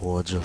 活着。